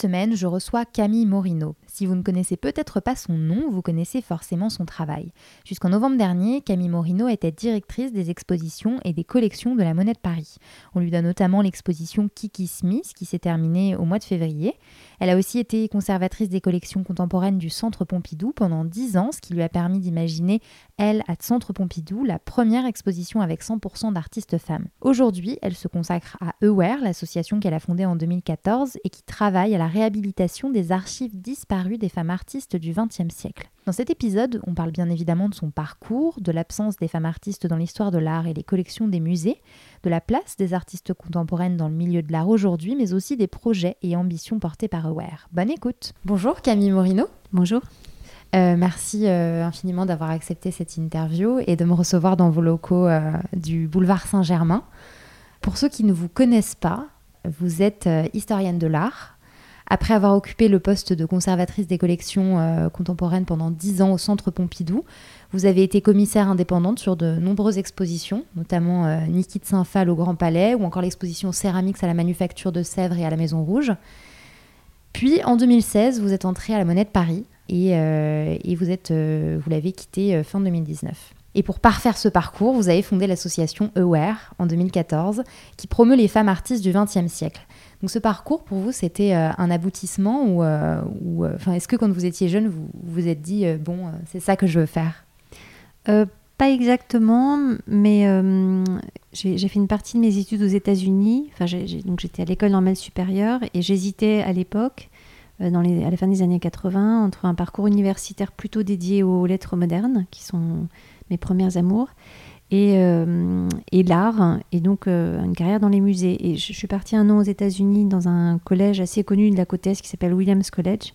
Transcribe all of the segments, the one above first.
semaine, je reçois Camille Morino. Si vous ne connaissez peut-être pas son nom, vous connaissez forcément son travail. Jusqu'en novembre dernier, Camille Morino était directrice des expositions et des collections de la Monnaie de Paris. On lui donne notamment l'exposition Kiki Smith qui s'est terminée au mois de février. Elle a aussi été conservatrice des collections contemporaines du Centre Pompidou pendant 10 ans, ce qui lui a permis d'imaginer, elle, à Centre Pompidou, la première exposition avec 100% d'artistes femmes. Aujourd'hui, elle se consacre à Aware, l'association qu'elle a fondée en 2014 et qui travaille à la réhabilitation des archives disparues des femmes artistes du XXe siècle. Dans cet épisode, on parle bien évidemment de son parcours, de l'absence des femmes artistes dans l'histoire de l'art et les collections des musées, de la place des artistes contemporaines dans le milieu de l'art aujourd'hui, mais aussi des projets et ambitions portés par Aware. Bonne écoute. Bonjour Camille Morino. Bonjour. Euh, merci euh, infiniment d'avoir accepté cette interview et de me recevoir dans vos locaux euh, du boulevard Saint-Germain. Pour ceux qui ne vous connaissent pas, vous êtes historienne de l'art, après avoir occupé le poste de conservatrice des collections euh, contemporaines pendant dix ans au Centre Pompidou, vous avez été commissaire indépendante sur de nombreuses expositions, notamment euh, Niki de Saint-Phal au Grand Palais ou encore l'exposition Céramiques à la Manufacture de Sèvres et à la Maison Rouge. Puis en 2016, vous êtes entrée à la Monnaie de Paris et, euh, vous, êtes, vous l'avez quittée fin 2019. Et pour parfaire ce parcours, vous avez fondé l'association Aware en 2014, qui promeut les femmes artistes du XXe siècle. Donc ce parcours, pour vous, c'était euh, un aboutissement ou, euh, euh, est-ce que quand vous étiez jeune, vous vous êtes dit, bon, c'est ça que je veux faire? Pas exactement, mais j'ai fait une partie de mes études aux États-Unis. Enfin, donc j'étais à l'école normale supérieure et j'hésitais à l'époque, à la fin des années 80, entre un parcours universitaire plutôt dédié aux lettres modernes, qui sont mes premières amours, et, euh, et l'art, et donc euh, une carrière dans les musées. Et je, suis partie un an aux États-Unis dans un collège assez connu de la côte Est qui s'appelle Williams College,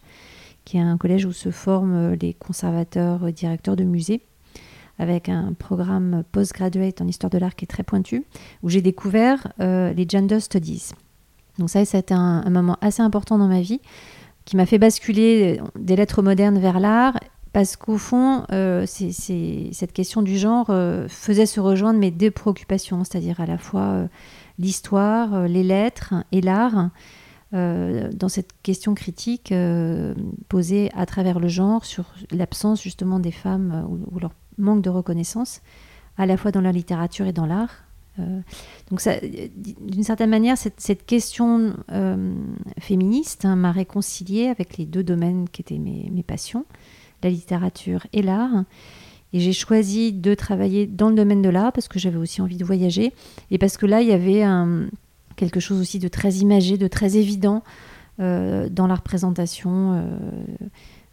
qui est un collège où se forment les conservateurs, directeurs de musées, avec un programme postgraduate en histoire de l'art qui est très pointu, où j'ai découvert euh, les gender studies. Donc ça, ça un moment assez important dans ma vie qui m'a fait basculer des lettres modernes vers l'art parce qu'au fond, euh, cette question du genre euh, faisait se rejoindre mes deux préoccupations, c'est-à-dire à la fois euh, l'histoire, les lettres et l'art, dans cette question critique posée à travers le genre sur l'absence justement des femmes ou, leur manque de reconnaissance, à la fois dans la littérature et dans l'art. donc d'une certaine manière, cette, question féministe hein, m'a réconciliée avec les deux domaines qui étaient mes passions la littérature et l'art. Et j'ai choisi de travailler dans le domaine de l'art parce que j'avais aussi envie de voyager et parce que là, il y avait un, quelque chose aussi de très imagé, de très évident euh, dans la représentation, euh,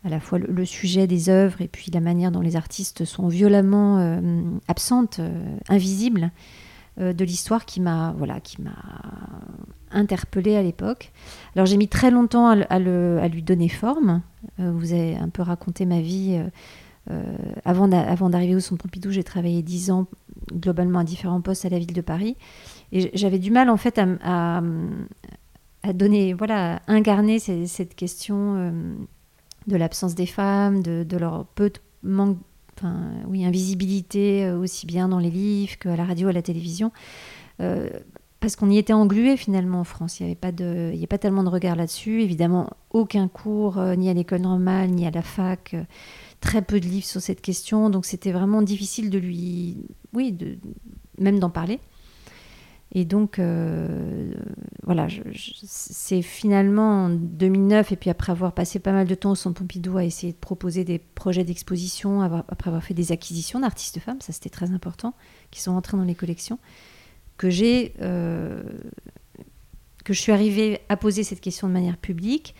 à la fois le, sujet des œuvres et puis la manière dont les artistes sont violemment euh, absentes, invisibles de l'histoire qui m'a voilà, qui m'a interpellée à l'époque. Alors j'ai mis très longtemps à, à, lui donner forme. Euh, vous avez un peu raconté ma vie. Euh, euh, avant d'arriver au Centre Pompidou, j'ai travaillé dix ans globalement à différents postes à la ville de Paris. Et j'avais du mal en fait à, à, donner, voilà, incarner cette, question de l'absence des femmes, de, de, leur peu de manque, oui, invisibilité aussi bien dans les livres qu'à la radio, à la télévision parce qu'on y était englué finalement en France. Il n'y avait pas de, il y a pas tellement de regard là-dessus. Évidemment, aucun cours euh, ni à l'école normale ni à la fac. Euh, très peu de livres sur cette question, donc c'était vraiment difficile de lui, oui, de, même d'en parler. Et donc, euh, voilà, c'est finalement en 2009, et puis après avoir passé pas mal de temps au Centre Pompidou à essayer de proposer des projets d'exposition, après avoir fait des acquisitions d'artistes femmes, ça c'était très important, qui sont entrés dans les collections que j'ai euh, que je suis arrivée à poser cette question de manière publique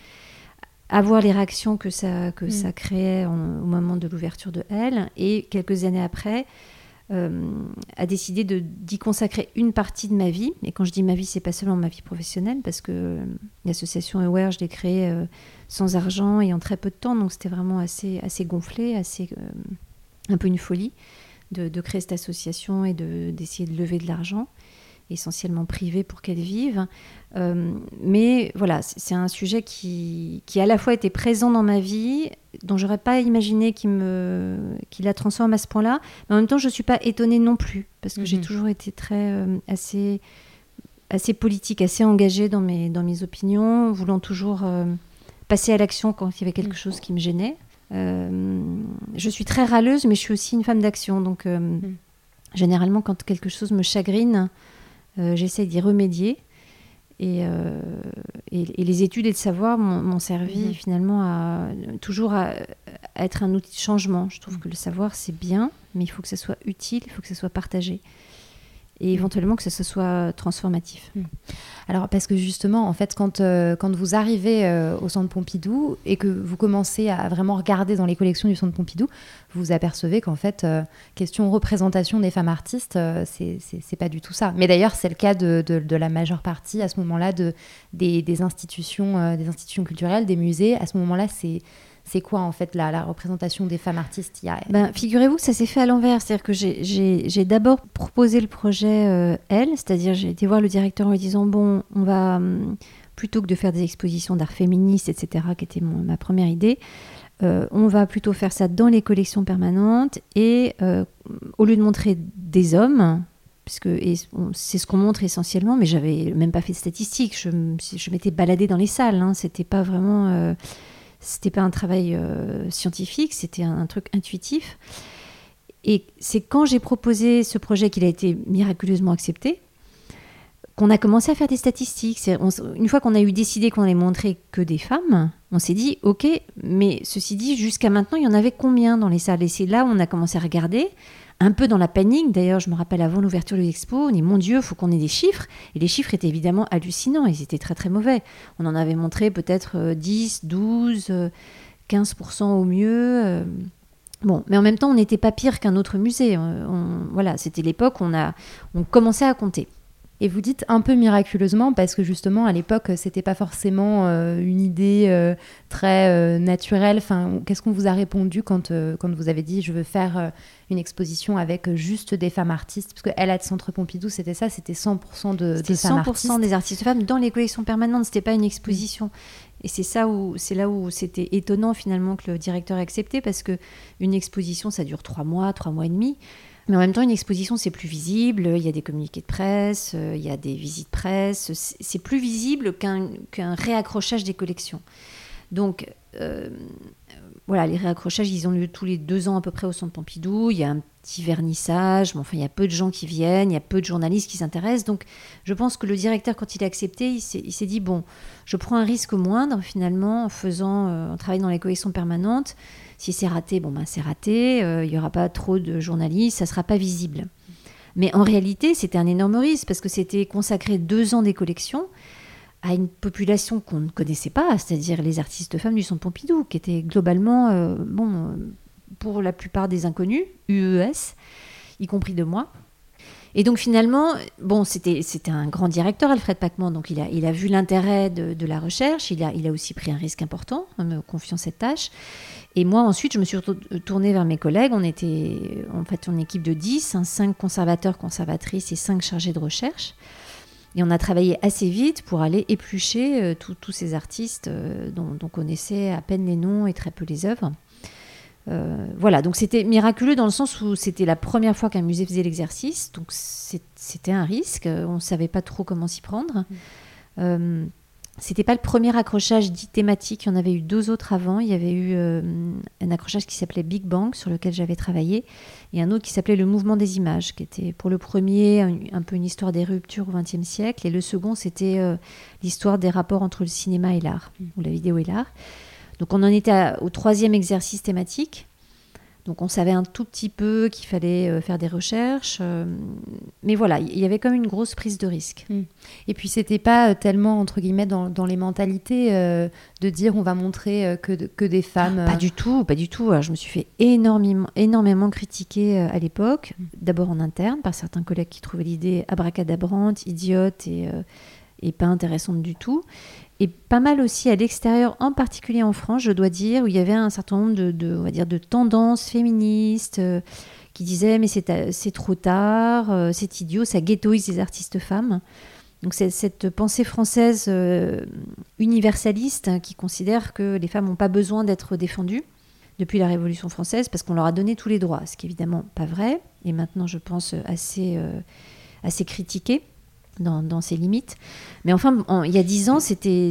avoir les réactions que ça, que Mm. ça créait en- au moment de l'ouverture de Elle. Et quelques années après, a décidé d'y consacrer une partie de ma vie. Et quand je dis ma vie, c'est pas seulement ma vie professionnelle, parce que euh, l'association Aware, je l'ai créée euh, sans argent et en très peu de temps, donc c'était vraiment assez, assez gonflé, assez, euh, un peu une folie de, créer cette association et de- d'essayer de, lever de l'argent, essentiellement privé pour qu'elle vive. Euh, mais voilà, c'est un sujet qui, qui à la fois était présent dans ma vie, dont j'aurais pas imaginé qu'il me qu'il la transforme à ce point-là, mais en même temps je suis pas étonnée non plus parce que j'ai Mhm. toujours été très euh, assez assez politique, assez engagée dans mes dans mes opinions, voulant toujours euh, passer à l'action quand il y avait quelque Mhm. chose qui me gênait. Je suis très râleuse, mais je suis aussi une femme d'action, donc euh, généralement quand quelque chose me chagrine, euh, j'essaye d'y remédier. Et, euh, et- et les études et le savoir m'ont servi Mhm. finalement à toujours à, à être un outil de changement. Je trouve Mhm. que le savoir c'est bien, mais il faut que ça soit utile, il faut que ça soit partagé. Et éventuellement que ça soit transformatif. Alors, parce que justement, en fait, quand, euh, quand vous arrivez euh, au Centre Pompidou et que vous commencez à vraiment regarder dans les collections du Centre Pompidou, vous vous apercevez qu'en fait, euh, question représentation des femmes artistes, euh, c'est pas du tout ça. Mais d'ailleurs, c'est le cas de, de- de la majeure partie à ce moment-là de, des, des institutions, euh, des institutions culturelles, des musées. À ce moment-là, c'est c'est quoi en fait la, la représentation des femmes artistes? A... Ben, Figurez-vous que ça s'est fait à l'envers. C'est-à-dire que j'ai- d'abord proposé le projet euh, Elle, c'est-à-dire j'ai été voir le directeur en lui disant bon, on va hum, plutôt que de faire des expositions d'art féministe, etc., qui était ma première idée, euh, on va plutôt faire ça dans les collections permanentes et euh, au lieu de montrer des hommes, puisque c'est ce qu'on montre essentiellement, mais j'avais même pas fait de statistiques, je, m'étais baladée dans les salles, hein, c'était pas vraiment, c'était pas un travail euh, scientifique, c'était un, truc intuitif. Et c'est quand j'ai proposé ce projet qu'il a été miraculeusement accepté qu'on a commencé à faire des statistiques. Une fois qu'on a eu décidé qu'on allait montrer que des femmes, on s'est dit, ok, mais ceci dit, jusqu'à maintenant, il y en avait combien dans les salles? Et c'est là où on a commencé à regarder, un peu dans la panique. D'ailleurs, je me rappelle avant l'ouverture de l'expo, on dit, mon Dieu, faut qu'on ait des chiffres. Et les chiffres étaient évidemment hallucinants, ils étaient très très mauvais. On en avait montré peut-être euh, 10, 12, euh, 15% au mieux. euh, Bon, mais en même temps, on n'était pas pire qu'un autre musée. Euh, voilà, c'était l'époque où on, a, on commençait à compter. Et vous dites un peu miraculeusement parce que justement à l'époque c'était pas forcément euh, une idée euh, très euh, naturelle. Enfin, qu'est-ce qu'on vous a répondu quand, quand vous avez dit je veux faire une exposition avec juste des femmes artistes? Parce que elle de Centre Pompidou, c'était ça, c'était 100% de, de C'était femmes 100% artistes. des artistes femmes dans les collections permanentes, c'était pas une exposition. Et c'est ça où c'est là où c'était étonnant finalement que le directeur ait accepté parce que une exposition ça dure trois mois, trois mois et demi. Mais en même temps, une exposition, c'est plus visible. Il y a des communiqués de presse, euh, il y a des visites presse. C'est plus visible qu'un qu'un réaccrochage des collections. Donc, euh, voilà, les réaccrochages, ils ont lieu tous les deux ans à peu près au Centre Pompidou. Il y a un petit vernissage, mais enfin, il y a peu de gens qui viennent, il y a peu de journalistes qui s'intéressent. Donc, je pense que le directeur, quand il a accepté, il s'est dit bon, je prends un risque moindre finalement en faisant, euh, en travaillant dans les collections permanentes. Si c'est raté, bon ben c'est raté. euh, il n'y aura pas trop de journalistes, ça sera pas visible. Mais en réalité, c'était un énorme risque parce que c'était consacré deux ans des collections à une population qu'on ne connaissait pas, c'est-à-dire les artistes femmes du Centre Pompidou, qui étaient globalement, euh, bon, euh, pour la plupart des inconnus, UES, y compris de moi. Et donc finalement, bon, c'était un grand directeur, Alfred Pacman, donc il a, il a vu l'intérêt de, la recherche, il a, il a aussi pris un risque important en me confiant cette tâche. Et moi ensuite, je me suis tournée vers mes collègues, on était en fait une équipe de 10, hein, 5 conservateurs, conservatrices et 5 chargés de recherche. Et on a travaillé assez vite pour aller éplucher euh, tous- ces artistes euh, dont, dont on connaissait à peine les noms et très peu les œuvres. Euh, voilà, donc c'était miraculeux dans le sens où c'était la première fois qu'un musée faisait l'exercice, donc c'était un risque, on ne savait pas trop comment s'y prendre. Euh, c'était pas le premier accrochage dit thématique, il y en avait eu deux autres avant. Il y avait eu euh, un accrochage qui s'appelait Big Bang, sur lequel j'avais travaillé, et un autre qui s'appelait Le mouvement des images, qui était pour le premier un, peu une histoire des ruptures au XXe siècle, et le second c'était euh, l'histoire des rapports entre le cinéma et l'art, ou la vidéo et l'art. Donc on en était au troisième exercice thématique. Donc on savait un tout petit peu qu'il fallait euh, faire des recherches, euh, mais voilà, il y avait comme une grosse prise de risque. Hmm. Et puis c'était pas euh, tellement entre guillemets dans, les mentalités de dire on va montrer que, que des femmes. pas du tout, pas du tout. je me suis fait énormément, énormément critiquer à l'époque, hmm. d'abord en interne par certains collègues qui trouvaient l'idée abracadabrante, idiote et, et pas intéressante du tout et pas mal aussi à l'extérieur, en particulier en France, je dois dire, où il y avait un certain nombre de, on va dire, de tendances féministes euh, qui disaient mais c'est trop tard, euh, c'est idiot, ça ghettoise les artistes femmes. Donc cette pensée française euh, universaliste hein, qui considère que les femmes n'ont pas besoin d'être défendues depuis la Révolution française parce qu'on leur a donné tous les droits, ce qui est évidemment pas vrai, et maintenant je pense assez, assez critiqué dans, ses limites. Mais enfin, il y a dix ans, c'était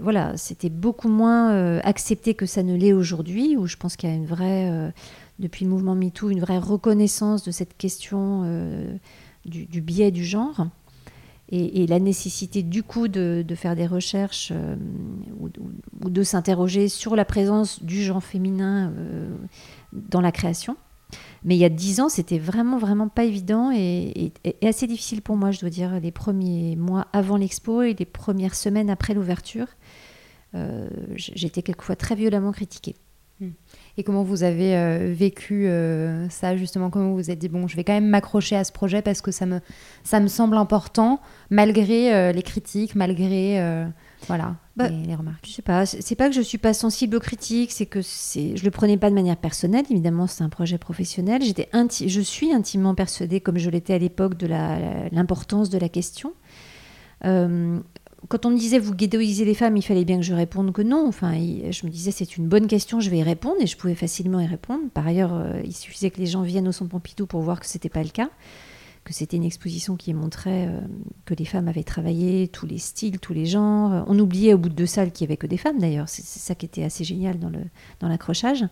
voilà, c'était beaucoup moins euh, accepté que ça ne l'est aujourd'hui, où je pense qu'il y a une vraie, euh, depuis le mouvement MeToo, une vraie reconnaissance de cette question euh, du, biais du genre. Et, la nécessité du coup de, faire des recherches ou, ou, de s'interroger sur la présence du genre féminin dans la création. Mais il y a dix ans, c'était vraiment, vraiment pas évident et, assez difficile pour moi, je dois dire, les premiers mois avant l'expo et les premières semaines après l'ouverture. Euh, j'étais quelquefois très violemment critiquée. Hmm. Et comment vous avez euh, vécu euh, ça justement Comment vous vous êtes dit bon, je vais quand même m'accrocher à ce projet parce que ça me ça me semble important malgré les critiques, malgré voilà bah, les, remarques. Je sais pas, c'est pas que je suis pas sensible aux critiques, c'est que c'est, je le prenais pas de manière personnelle. Évidemment, c'est un projet professionnel. J'étais je suis intimement persuadée, comme je l'étais à l'époque, de l'importance de la question. Euh, quand on me disait vous ghettoisez les femmes, il fallait bien que je réponde que non. Enfin, je me disais c'est une bonne question, je vais y répondre et je pouvais facilement y répondre. Par ailleurs, euh, il suffisait que les gens viennent au Centre Pompidou pour voir que c'était pas le cas c'était une exposition qui montrait euh, que les femmes avaient travaillé tous les styles, tous les genres. On oubliait au bout de deux salles qu'il n'y avait que des femmes d'ailleurs. C'est ça qui était assez génial dans, l'accrochage.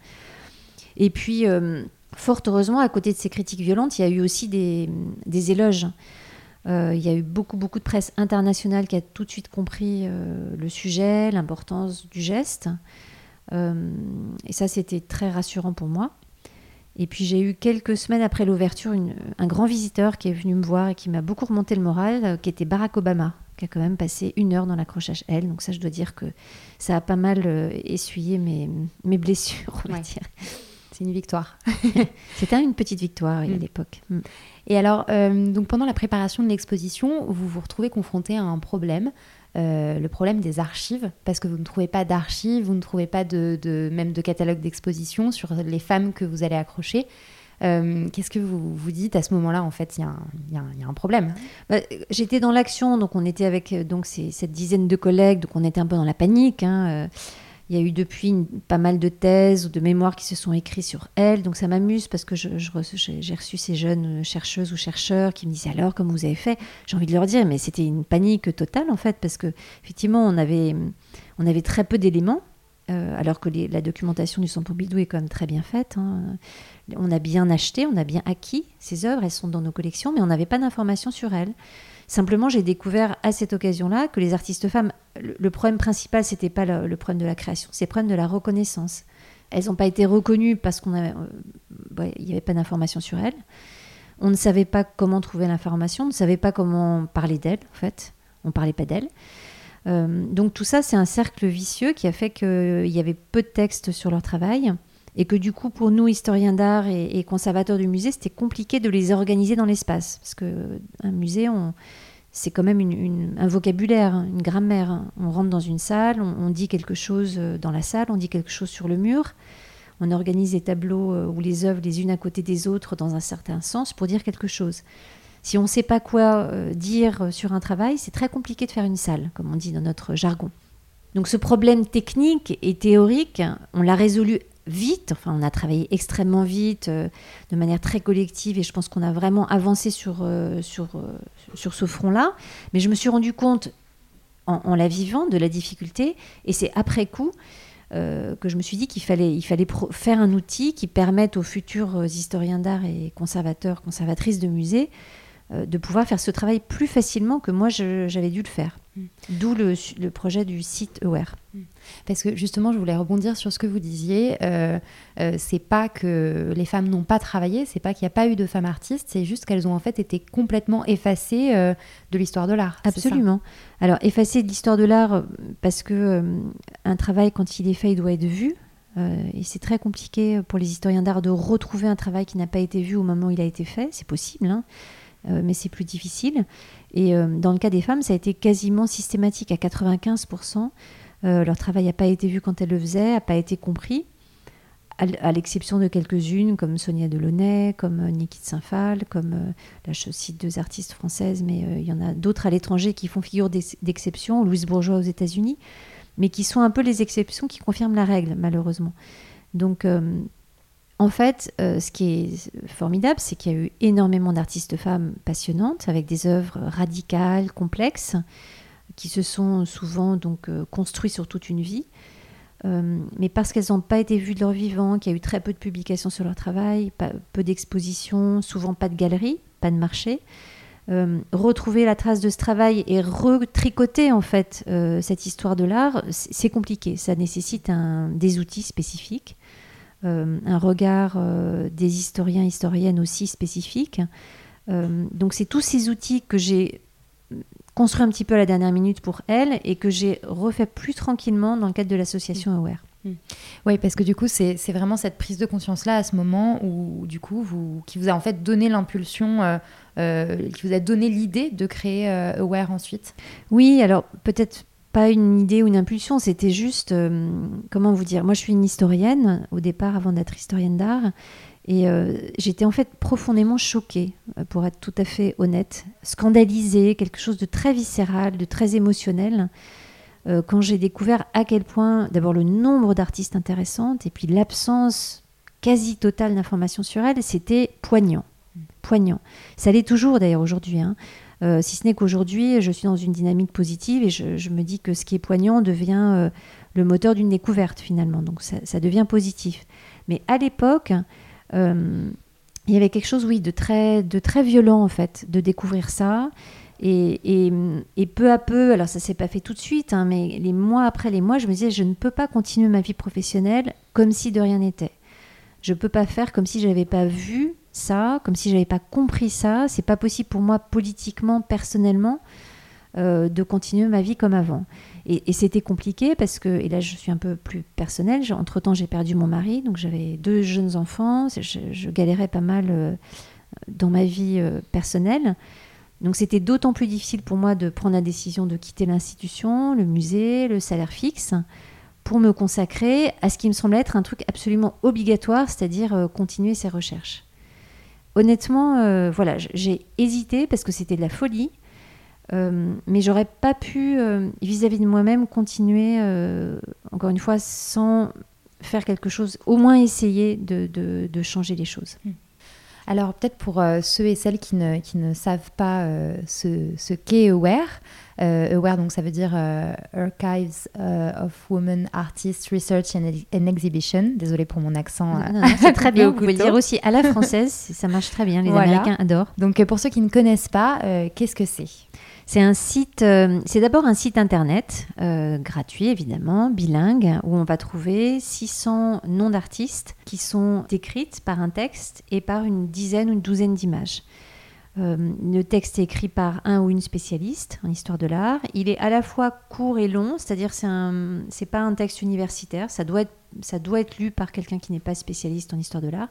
Et puis, euh, fort heureusement, à côté de ces critiques violentes, il y a eu aussi des, des éloges. Euh, il y a eu beaucoup, beaucoup de presse internationale qui a tout de suite compris le sujet, l'importance du geste. et ça, c'était très rassurant pour moi. Et puis j'ai eu quelques semaines après l'ouverture un grand visiteur qui est venu me voir et qui m'a beaucoup remonté le moral, euh, qui était Barack Obama, qui a quand même passé une heure dans l'accrochage L. Donc ça, je dois dire que ça a pas mal euh, essuyé mes, mes blessures, on va dire. C'est une victoire. C'était une petite victoire à mm. l'époque. Mm. Et alors, euh, donc pendant la préparation de l'exposition, vous vous retrouvez confronté à un problème. Euh, le problème des archives, parce que vous ne trouvez pas d'archives, vous ne trouvez pas de, même de catalogue d'exposition sur les femmes que vous allez accrocher. Euh, qu'est-ce que vous vous dites à ce moment-là En fait, il y, a un problème. Bah, j'étais dans l'action, donc on était avec donc cette dizaine de collègues, donc on était un peu dans la panique. Hein, il y a eu depuis pas mal de thèses ou de mémoires qui se sont écrits sur elle. Donc ça m'amuse parce que j'ai reçu ces jeunes chercheuses ou chercheurs qui me disaient alors comment vous avez fait? J'ai envie de leur dire mais c'était une panique totale en fait parce que effectivement on avait, on avait très peu d'éléments. Euh, alors que la documentation du Centre Pompidou est quand même très bien faite. Hein. On a bien acheté, on a bien acquis ces œuvres, elles sont dans nos collections, mais on n'avait pas d'informations sur elles. Simplement, j'ai découvert à cette occasion-là que les artistes femmes, le, problème principal, c'était pas le, problème de la création, c'est le problème de la reconnaissance. Elles n'ont pas été reconnues parce qu'il euh, n'y avait pas d'informations sur elles. On ne savait pas comment trouver l'information, on ne savait pas comment parler d'elles, en fait. On parlait pas d'elles. Euh, donc tout ça, c'est un cercle vicieux qui a fait qu'il y avait peu de textes sur leur travail et que du coup, pour nous, historiens d'art et, conservateurs du musée, c'était compliqué de les organiser dans l'espace. Parce qu'un musée, c'est quand même un vocabulaire, une grammaire. On rentre dans une salle, on, dit quelque chose euh, dans la salle, on dit quelque chose sur le mur. On organise des tableaux euh, ou les œuvres les unes à côté des autres dans un certain sens pour dire quelque chose. Si on ne sait pas quoi euh, dire sur un travail, c'est très compliqué de faire une salle, comme on dit dans notre jargon. Donc ce problème technique et théorique, on l'a résolu vite, enfin on a travaillé extrêmement vite, euh, de manière très collective, et je pense qu'on a vraiment avancé sur, euh, sur, euh, sur ce front-là. Mais je me suis rendu compte, en, la vivant, de la difficulté, et c'est après coup que je me suis dit qu'il fallait, il fallait faire un outil qui permette aux futurs historiens d'art et conservateurs, conservatrices de musées, de pouvoir faire ce travail plus facilement que moi j'avais dû le faire. D'où le, le, projet du site Aware. Parce que justement, je voulais rebondir sur ce que vous disiez. Euh, euh, c'est pas que les femmes n'ont pas travaillé, c'est pas qu'il n'y a pas eu de femmes artistes, c'est juste qu'elles ont en fait été complètement effacées euh, de l'histoire de l'art. Absolument. Alors effacées de l'histoire de l'art parce que un travail quand il est fait, il doit être vu. et c'est très compliqué pour les historiens d'art de retrouver un travail qui n'a pas été vu au moment où il a été fait. C'est possible, hein, mais c'est plus difficile. Et euh, dans le cas des femmes, ça a été quasiment systématique à 95%. Euh, leur travail n'a pas été vu quand elles le faisaient, n'a pas été compris, à l'exception de quelques-unes comme Sonia Delaunay, comme euh, Niki de Saint-Phal, comme, là je cite deux artistes françaises, mais il y en a d'autres à l'étranger qui font figure d'exception, Louise Bourgeois aux États-Unis, mais qui sont un peu les exceptions qui confirment la règle, malheureusement. Donc en fait, euh, ce qui est formidable, c'est qu'il y a eu énormément d'artistes femmes passionnantes avec des œuvres radicales, complexes, qui se sont souvent donc euh, construites sur toute une vie. Euh, mais parce qu'elles n'ont pas été vues de leur vivant, qu'il y a eu très peu de publications sur leur travail, peu d'expositions, souvent pas de galeries, pas de marché, retrouver la trace de ce travail et retricoter en fait cette histoire de l'art, c'est compliqué. Ça nécessite des outils spécifiques. Euh, un regard euh, des historiens, historiennes aussi spécifiques. Euh, donc c'est tous ces outils que j'ai construit un petit peu à la dernière minute pour elle et que j'ai refait plus tranquillement dans le cadre de l'association mm. Aware. Mm. Oui, parce que du coup, c'est vraiment cette prise de conscience-là à ce moment où, du coup, vous, qui vous a en fait donné l'impulsion, qui vous a donné l'idée de créer Aware ensuite? Oui, alors peut-être pas une idée ou une impulsion, c'était juste, euh, comment vous dire, moi je suis une historienne au départ avant d'être historienne d'art, et euh, j'étais en fait profondément choquée, euh, pour être tout à fait honnête, scandalisée, quelque chose de très viscéral, de très émotionnel, quand j'ai découvert à quel point, d'abord le nombre d'artistes intéressantes, et puis l'absence quasi totale d'informations sur elles, c'était poignant. Poignant. Ça l'est toujours d'ailleurs aujourd'hui. Hein. Euh, si ce n'est qu'aujourd'hui, je suis dans une dynamique positive et je, me dis que ce qui est poignant devient euh, le moteur d'une découverte finalement. Donc ça, devient positif. Mais à l'époque, euh, il y avait quelque chose, oui, de très, violent en fait, de découvrir ça. Et, peu à peu, alors ça s'est pas fait tout de suite, hein, mais les mois après les mois, je me disais, je ne peux pas continuer ma vie professionnelle comme si de rien n'était. Je peux pas faire comme si j'avais pas vu ça, comme si j'avais pas compris ça. C'est pas possible pour moi politiquement, personnellement, euh, de continuer ma vie comme avant. Et, c'était compliqué parce que, et là je suis un peu plus personnelle, entre temps j'ai perdu mon mari, donc j'avais deux jeunes enfants, je, galérais pas mal euh, dans ma vie euh, personnelle. Donc c'était d'autant plus difficile pour moi de prendre la décision de quitter l'institution, le musée, le salaire fixe, pour me consacrer à ce qui me semblait être un truc absolument obligatoire, c'est-à-dire continuer ces recherches honnêtement, euh, voilà, j'ai hésité parce que c'était de la folie. Euh, mais j'aurais pas pu, euh, vis-à-vis de moi-même, continuer, encore une fois, sans faire quelque chose, au moins essayer de, changer les choses. Hmm. Alors peut-être pour ceux et celles qui ne, qui ne savent pas ce, ce qu'est Aware, euh, aware, donc ça veut dire euh, Archives euh, of Women Artists Research and, Exhibition. Désolée pour mon accent. c'est très bien. Vous pouvez le dire aussi à la française, ça marche très bien. Les Américains adorent. Donc pour ceux qui ne connaissent pas, qu'est-ce que c'est? C'est un site, c'est d'abord un site internet gratuit évidemment, bilingue, où on va trouver 600 noms d'artistes qui sont décrites par un texte et par une dizaine ou une douzaine d'images. Euh, le texte est écrit par un ou une spécialiste en histoire de l'art. Il est à la fois court et long, c'est-à-dire c'est un, c'est pas un texte universitaire. Ça doit être, lu par quelqu'un qui n'est pas spécialiste en histoire de l'art.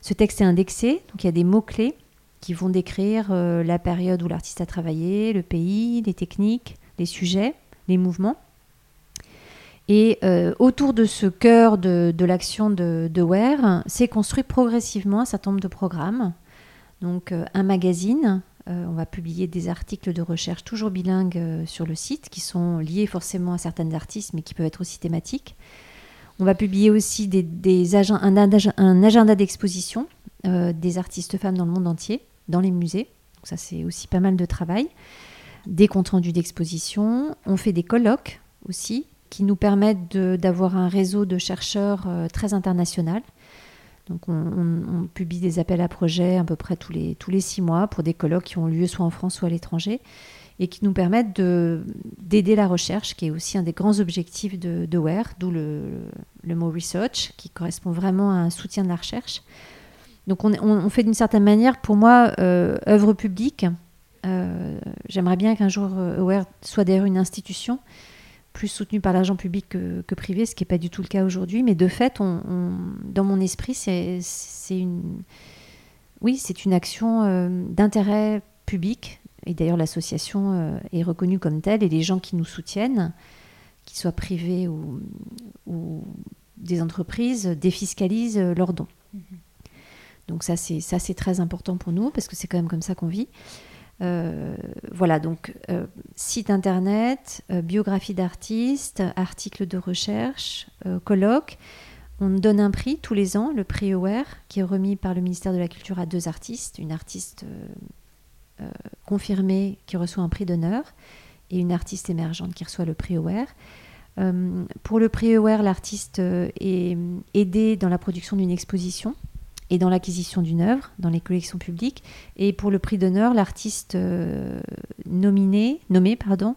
Ce texte est indexé, donc il y a des mots clés qui vont décrire euh, la période où l'artiste a travaillé, le pays, les techniques, les sujets, les mouvements. Et euh, autour de ce cœur de, l'action de, de Ware, s'est construit progressivement un certain nombre de programmes donc euh, un magazine, euh, on va publier des articles de recherche toujours bilingues euh, sur le site qui sont liés forcément à certains artistes mais qui peuvent être aussi thématiques. On va publier aussi des, un, agenda d'exposition des artistes femmes dans le monde entier, dans les musées. ça, c'est aussi pas mal de travail. Des comptes rendus d'exposition. On fait des colloques aussi qui nous permettent d'avoir un réseau de chercheurs très international. Donc on, publie des appels à projets à peu près tous les, tous les six mois pour des colloques qui ont lieu soit en France soit à l'étranger. et qui nous permettent d'aider la recherche, qui est aussi un des grands objectifs de, de WARE, d'où le, le, mot research, qui correspond vraiment à un soutien de la recherche. Donc on, fait d'une certaine manière, pour moi, euh, œuvre publique. Euh, j'aimerais bien qu'un jour Aware soit d'ailleurs une institution plus soutenue par l'argent public que, que, privé, ce qui n'est pas du tout le cas aujourd'hui. Mais de fait, on, dans mon esprit, c'est une, oui, c'est une action euh, d'intérêt public et d'ailleurs, l'association euh, est reconnue comme telle et les gens qui nous soutiennent, qu'ils soient privés ou, des entreprises, défiscalisent leurs dons. Mhm. Donc ça, c'est très important pour nous parce que c'est quand même comme ça qu'on vit. Euh, voilà, donc euh, site internet, biographie d'artistes, articles de recherche, colloques. On donne un prix tous les ans, le prix Aware, qui est remis par le ministère de la Culture à deux artistes, une artiste euh, confirmée qui reçoit un prix d'honneur et une artiste émergente qui reçoit le prix Aware. Euh, pour le prix Aware, l'artiste euh, est aidé dans la production d'une exposition et dans l'acquisition d'une œuvre dans les collections publiques. Et pour le prix d'honneur, l'artiste nominé, nommé pardon,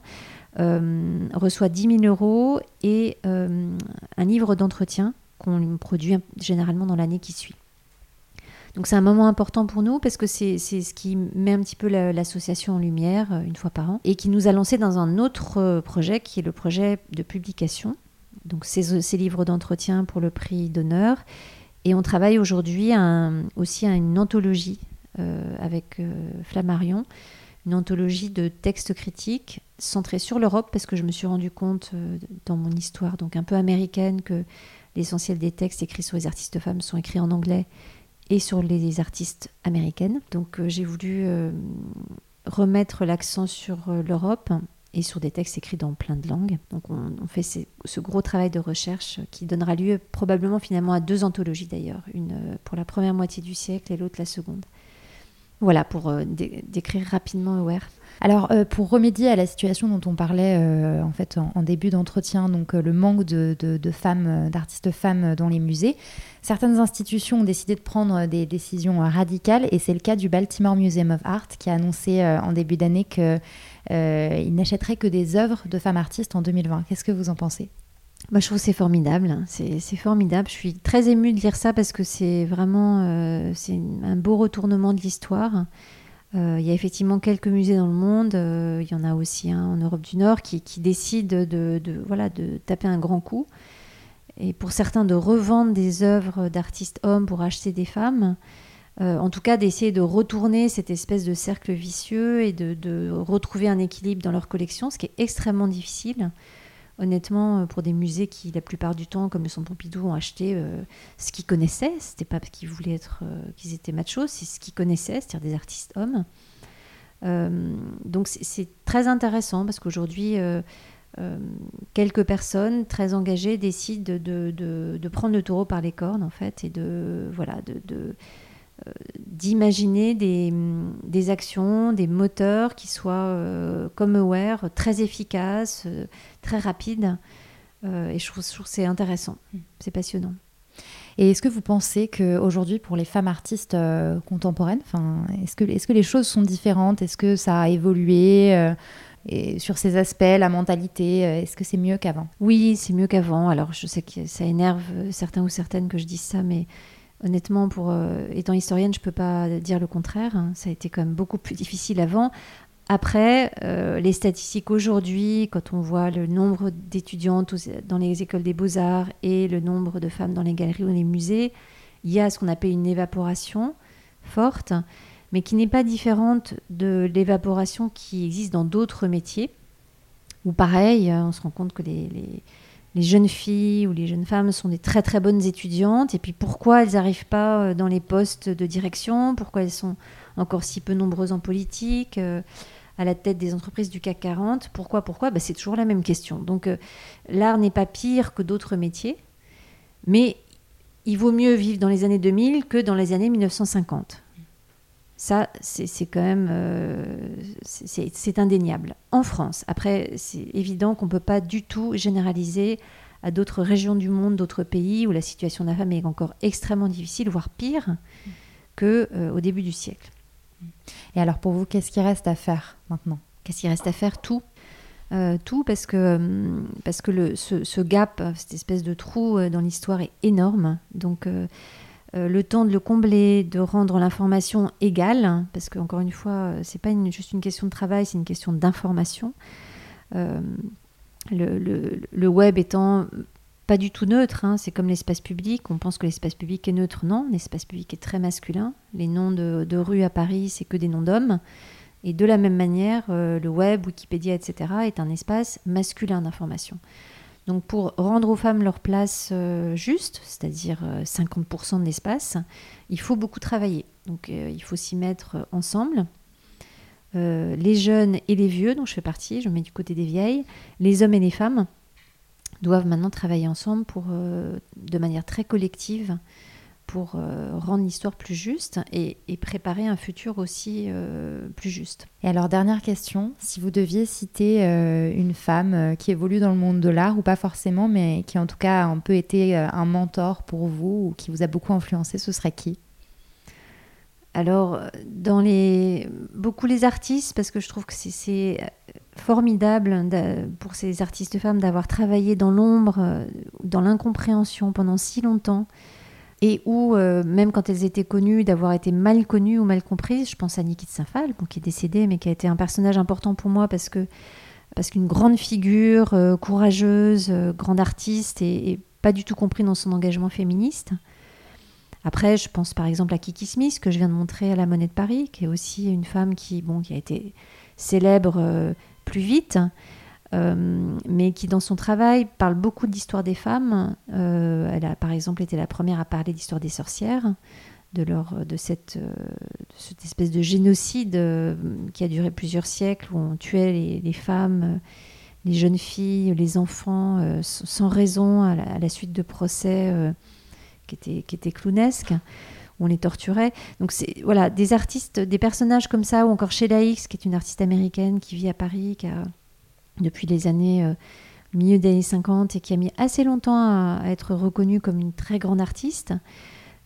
reçoit 10 000 euros et un livre d'entretien qu'on produit généralement dans l'année qui suit. Donc c'est un moment important pour nous parce que c'est ce qui met un petit peu l'association en lumière euh, une fois par an et qui nous a lancé dans un autre euh, projet qui est le projet de publication. Donc ces, ces livres d'entretien pour le prix d'honneur. Et on travaille aujourd'hui aussi à une anthologie euh, avec Flammarion, une anthologie de textes critiques centrés sur l'Europe parce que je me suis rendu compte dans mon histoire donc un peu américaine que l'essentiel des textes écrits sur les artistes femmes sont écrits en anglais et sur les artistes américaines. Donc euh, j'ai voulu euh, remettre l'accent sur euh, l'Europe et sur des textes écrits dans plein de langues. Donc on, fait ce gros travail de recherche qui donnera lieu probablement finalement à deux anthologies d'ailleurs, une pour la première moitié du siècle et l'autre la seconde. Voilà pour décrire rapidement Aware. Alors, pour remédier à la situation dont on parlait en fait en, début d'entretien, donc le manque de, femmes, d'artistes femmes dans les musées, Certaines institutions ont décidé de prendre des décisions euh, radicales et c'est le cas du Baltimore Museum of Art qui a annoncé euh, en début d'année qu'il euh, n'achèterait que des œuvres de femmes artistes en 2020. Qu'est-ce que vous en pensez? Bah, je trouve c'est formidable, c'est formidable. Je suis très émue de lire ça parce que c'est vraiment c'est un beau retournement de l'histoire. Il y a effectivement quelques musées dans le monde, il y en a aussi un en Europe du Nord qui, qui décident de, de, voilà, de taper un grand coup et pour certains de revendre des œuvres d'artistes hommes pour acheter des femmes. Euh, en tout cas, d'essayer de retourner cette espèce de cercle vicieux et de, retrouver un équilibre dans leur collection, ce qui est extrêmement difficile. Honnêtement, euh, pour des musées qui, la plupart du temps, comme le Centre Pompidou, ont acheté euh, ce qu'ils connaissaient, c'était pas parce qu'ils voulaient être, qu'ils étaient machos, c'est ce qu'ils connaissaient, c'est-à-dire des artistes hommes. donc c'est très intéressant parce qu'aujourd'hui, euh, quelques personnes très engagées décident de, prendre le taureau par les cornes en fait et de voilà de, euh, d'imaginer des, des, actions, des moteurs qui soient euh, comme Aware, très efficaces, très rapides. et je trouve, trouve c'est intéressant, mm. c'est passionnant. Et est-ce que vous pensez qu'aujourd'hui, pour les femmes artistes contemporaines, est-ce que, est que les choses sont différentes? Est-ce que ça a évolué et sur ces aspects, la mentalité, euh, est-ce que c'est mieux qu'avant? Oui, c'est mieux qu'avant. Alors je sais que ça énerve certains ou certaines que je dise ça, mais honnêtement, pour euh, étant historienne, je ne peux pas dire le contraire. Hein. Ça a été quand même beaucoup plus difficile avant. Après, euh, les statistiques aujourd'hui, quand on voit le nombre d'étudiantes dans les écoles des beaux-arts et le nombre de femmes dans les galeries ou les musées, il y a ce qu'on appelle une évaporation forte mais qui n'est pas différente de l'évaporation qui existe dans d'autres métiers, où pareil, euh, on se rend compte que les, jeunes filles ou les jeunes femmes sont des très très bonnes étudiantes, et puis pourquoi elles n'arrivent pas euh, dans les postes de direction, pourquoi elles sont encore si peu nombreuses en politique, euh, à la tête des entreprises du CAC 40, pourquoi, pourquoi? Bah, C'est toujours la même question. Donc l'art n'est pas pire que d'autres métiers, mais il vaut mieux vivre dans les années 2000 que dans les années 1950. Ça, c'est quand même euh, c'est indéniable. En France, après, c'est évident qu'on ne peut pas du tout généraliser à d'autres régions du monde, d'autres pays où la situation de la femme est encore extrêmement difficile, voire pire qu'au euh, début du siècle. Et alors pour vous, qu'est-ce qui reste à faire maintenant? Qu'est-ce qu'il reste à faire? Tout? Euh, tout parce que, parce que le, ce, gap, cette espèce de trou dans l'histoire est énorme. Donc le temps de le combler, de rendre l'information égale, parce qu'encore une fois, c'est pas juste une question de travail, c'est une question d'information. le, le, web étant pas du tout neutre. Hein. C'est comme l'espace public. On pense que l'espace public est neutre. Non, l'espace public est très masculin. Les noms de, rues à Paris, c'est que des noms d'hommes. Et de la même manière, euh, le web, Wikipédia, etc., est un espace masculin d'information. Donc pour rendre aux femmes leur place euh, juste, c'est-à-dire 50% euh, de l'espace, il faut beaucoup travailler. Donc il faut s'y mettre ensemble. les jeunes et les vieux, dont je fais partie, je me mets du côté des vieilles, les hommes et les femmes, doivent maintenant travailler ensemble pour, euh, de manière très collective pour euh, rendre l'histoire plus juste et, préparer un futur aussi euh, plus juste. Et alors, dernière question, si vous deviez citer une femme qui évolue dans le monde de l'art, ou pas forcément, mais qui en tout cas a un peu été un mentor pour vous ou qui vous a beaucoup influencé, ce serait qui? Alors, dans les beaucoup les artistes, parce que je trouve que c'est formidable pour ces artistes femmes d'avoir travaillé dans l'ombre, euh, dans l'incompréhension pendant si longtemps, et où, euh, même quand elles étaient connues, d'avoir été mal connues ou mal comprises. Je pense à Niki de Saint-Phal, qui est décédée, mais qui a été un personnage important pour moi parce que parce qu'une grande figure, euh, courageuse, grande artiste, et, pas du tout compris dans son engagement féministe. Après, je pense par exemple à Kiki Smith, que je viens de montrer à la Monnaie de Paris, qui est aussi une femme qui, bon, qui a été célèbre plus vite, euh, mais qui dans son travail parle beaucoup d'histoire des femmes. Euh, elle a par exemple été la première à parler d'histoire des sorcières, de, leur, de, cette, euh, espèce de génocide qui a duré plusieurs siècles, où on tuait les, femmes, les jeunes filles, les enfants, sans raison, à la, suite de procès qui, étaient, qui étaient clownesques on les torturait. Donc voilà des artistes, des personnages comme ça, ou encore Sheila X, qui est une artiste américaine qui vit à Paris, qui a depuis les années euh, milieu des années 50 et qui a mis assez longtemps à, être reconnue comme une très grande artiste.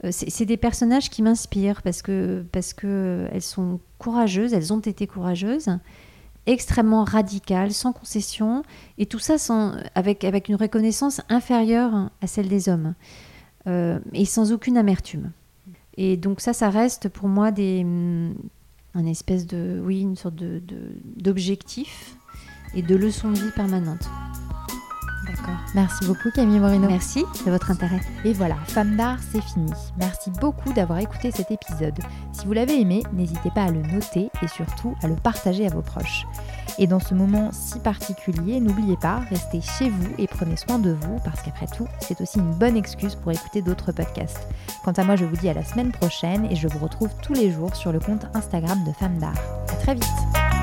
Euh, c'est des personnages qui m'inspirent parce que parce que elles sont courageuses, elles ont été courageuses extrêmement radicales, sans concession, et tout ça sans, avec, avec une reconnaissance inférieure à celle des hommes, euh, et sans aucune amertume. Et donc ça, ça reste pour moi des, mm, un espèce de, oui, une sorte de, d'objectif et de leçon de vie permanente. D'accord. Merci beaucoup Camille Moreno. Merci de votre intérêt. Et voilà, Femme d'art, c'est fini. Merci beaucoup d'avoir écouté cet épisode. Si vous l'avez aimé, n'hésitez pas à le noter et surtout à le partager à vos proches. Et dans ce moment si particulier, n'oubliez pas, restez chez vous et prenez soin de vous parce qu'après tout, c'est aussi une bonne excuse pour écouter d'autres podcasts. Quant à moi, je vous dis à la semaine prochaine et je vous retrouve tous les jours sur le compte Instagram de Femme d'art. À très vite